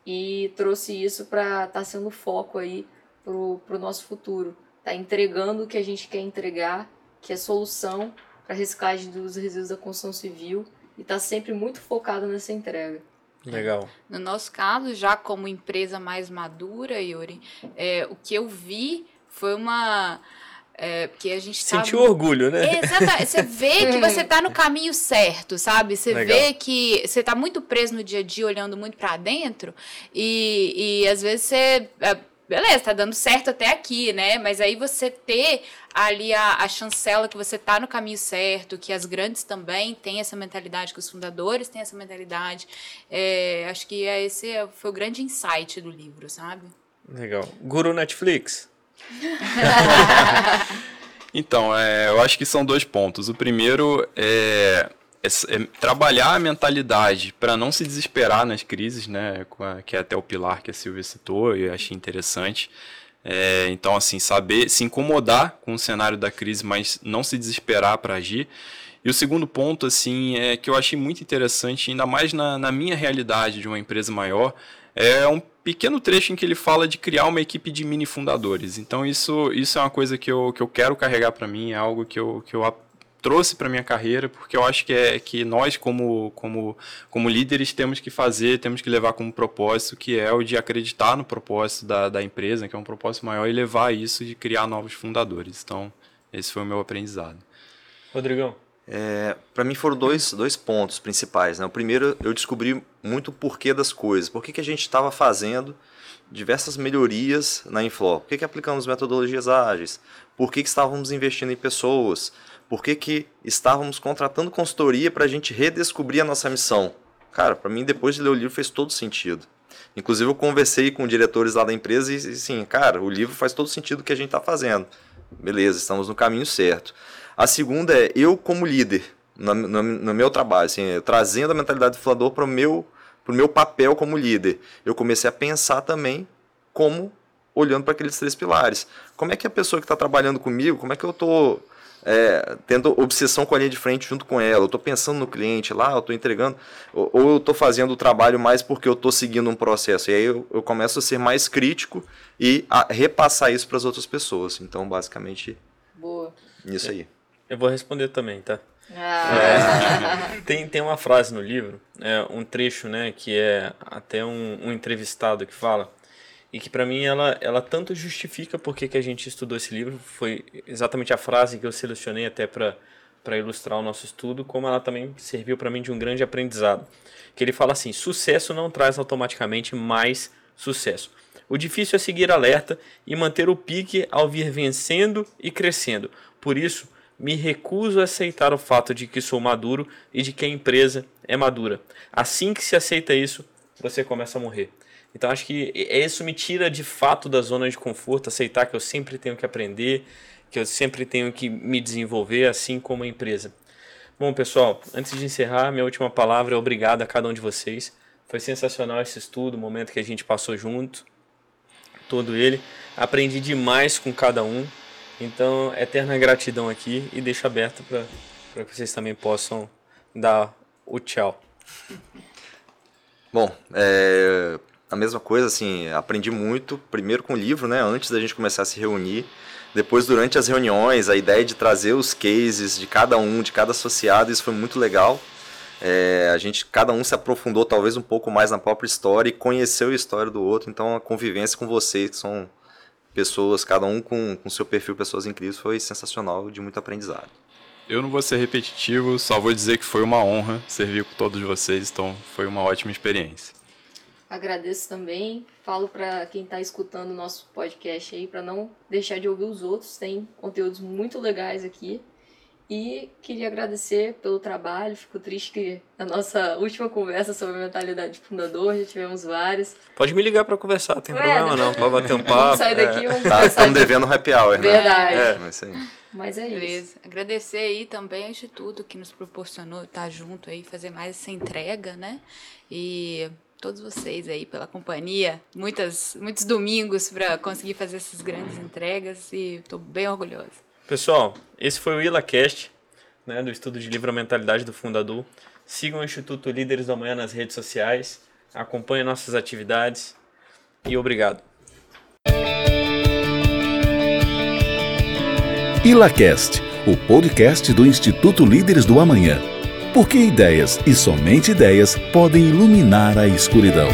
e trouxe isso para estar tá sendo foco aí pro, pro nosso futuro. Tá entregando o que a gente quer entregar que é solução para reciclagem dos resíduos da construção civil e está sempre muito focado nessa entrega. Legal. No nosso caso, já como empresa mais madura, Yuri, é, o que eu vi foi uma. É, porque a gente tá Sentiu orgulho, né? Exatamente. Você vê que você está no caminho certo, sabe? Você Legal. vê que você está muito preso no dia a dia, olhando muito para dentro, e, e às vezes você. É, beleza, tá dando certo até aqui, né? Mas aí você ter ali a, a chancela que você tá no caminho certo, que as grandes também têm essa mentalidade, que os fundadores têm essa mentalidade. É, acho que é esse foi o grande insight do livro, sabe? Legal. Guru Netflix. então, é, eu acho que são dois pontos. O primeiro é é, é, trabalhar a mentalidade para não se desesperar nas crises, né? Que é até o pilar que a Silvia citou, e eu achei interessante. É, então, assim, saber se incomodar com o cenário da crise, mas não se desesperar para agir. E o segundo ponto, assim, é que eu achei muito interessante, ainda mais na, na minha realidade de uma empresa maior, é um pequeno trecho em que ele fala de criar uma equipe de mini fundadores. Então, isso, isso é uma coisa que eu, que eu quero carregar para mim, é algo que eu, que eu trouxe para minha carreira, porque eu acho que é que nós como, como, como líderes temos que fazer, temos que levar como propósito, que é o de acreditar no propósito da, da empresa, que é um propósito maior, e levar isso de criar novos fundadores. Então, esse foi o meu aprendizado. Rodrigão? É, para mim foram dois, dois pontos principais. Né? O primeiro, eu descobri muito o porquê das coisas, por que, que a gente estava fazendo diversas melhorias na Inflow, por que, que aplicamos metodologias ágeis, por que, que estávamos investindo em pessoas, por que, que estávamos contratando consultoria para a gente redescobrir a nossa missão? Cara, para mim, depois de ler o livro, fez todo sentido. Inclusive, eu conversei com diretores lá da empresa e, assim, cara, o livro faz todo sentido o que a gente está fazendo. Beleza, estamos no caminho certo. A segunda é eu como líder, no, no, no meu trabalho, assim, trazendo a mentalidade do fundador para o meu, meu papel como líder. Eu comecei a pensar também como olhando para aqueles três pilares. Como é que a pessoa que está trabalhando comigo, como é que eu estou é, tendo obsessão com a linha de frente junto com ela, eu estou pensando no cliente lá, eu estou entregando, ou, ou eu estou fazendo o trabalho mais porque eu estou seguindo um processo. E aí eu, eu, começo a ser mais crítico e a repassar isso para as outras pessoas. Então, basicamente, Boa. isso aí. Eu vou responder também, tá? Ah. É, tem, tem uma frase no livro, é, um trecho, né, que é até um, um entrevistado que fala, e que para mim ela, ela tanto justifica porque que a gente estudou esse livro, foi exatamente a frase que eu selecionei até para para ilustrar o nosso estudo, como ela também serviu para mim de um grande aprendizado. Que ele fala assim: sucesso não traz automaticamente mais sucesso. O difícil é seguir alerta e manter o pique ao vir vencendo e crescendo. Por isso, me recuso a aceitar o fato de que sou maduro e de que a empresa é madura. Assim que se aceita isso, você começa a morrer. Então acho que isso me tira de fato da zona de conforto, aceitar que eu sempre tenho que aprender, que eu sempre tenho que me desenvolver, assim como a empresa. Bom, pessoal, antes de encerrar, minha última palavra é obrigado a cada um de vocês. Foi sensacional esse estudo, o momento que a gente passou junto, todo ele. Aprendi demais com cada um. Então, eterna gratidão aqui e deixo aberto para que vocês também possam dar o tchau. Bom, é, a mesma coisa, assim, aprendi muito, primeiro com o livro, né, antes da gente começar a se reunir, depois durante as reuniões, a ideia de trazer os cases de cada um, de cada associado, isso foi muito legal. É, a gente, cada um se aprofundou talvez um pouco mais na própria história e conheceu a história do outro, então a convivência com vocês, que são pessoas, cada um com, com seu perfil, pessoas incríveis, foi sensacional, de muito aprendizado. Eu não vou ser repetitivo, só vou dizer que foi uma honra servir com todos vocês, então foi uma ótima experiência. Agradeço também. Falo para quem está escutando o nosso podcast aí para não deixar de ouvir os outros. Tem conteúdos muito legais aqui. E queria agradecer pelo trabalho. Fico triste que a nossa última conversa sobre a mentalidade de fundador, já tivemos várias. Pode me ligar para conversar, tem é, problema não. Pode bater um papo. Vamos sair daqui, vamos tá, Estamos devendo happy hour, né? Verdade. É, mas, aí. mas é Beleza. isso. Agradecer aí também ao Instituto que nos proporcionou estar junto aí, fazer mais essa entrega, né? E todos vocês aí pela companhia. Muitas, muitos domingos para conseguir fazer essas grandes entregas e estou bem orgulhosa. Pessoal, esse foi o IlaCast, né, do estudo de livro Mentalidade do Fundador. Sigam o Instituto Líderes da Manhã nas redes sociais, acompanhem nossas atividades e obrigado. IlaCast, o podcast do Instituto Líderes do Amanhã. Porque ideias e somente ideias podem iluminar a escuridão.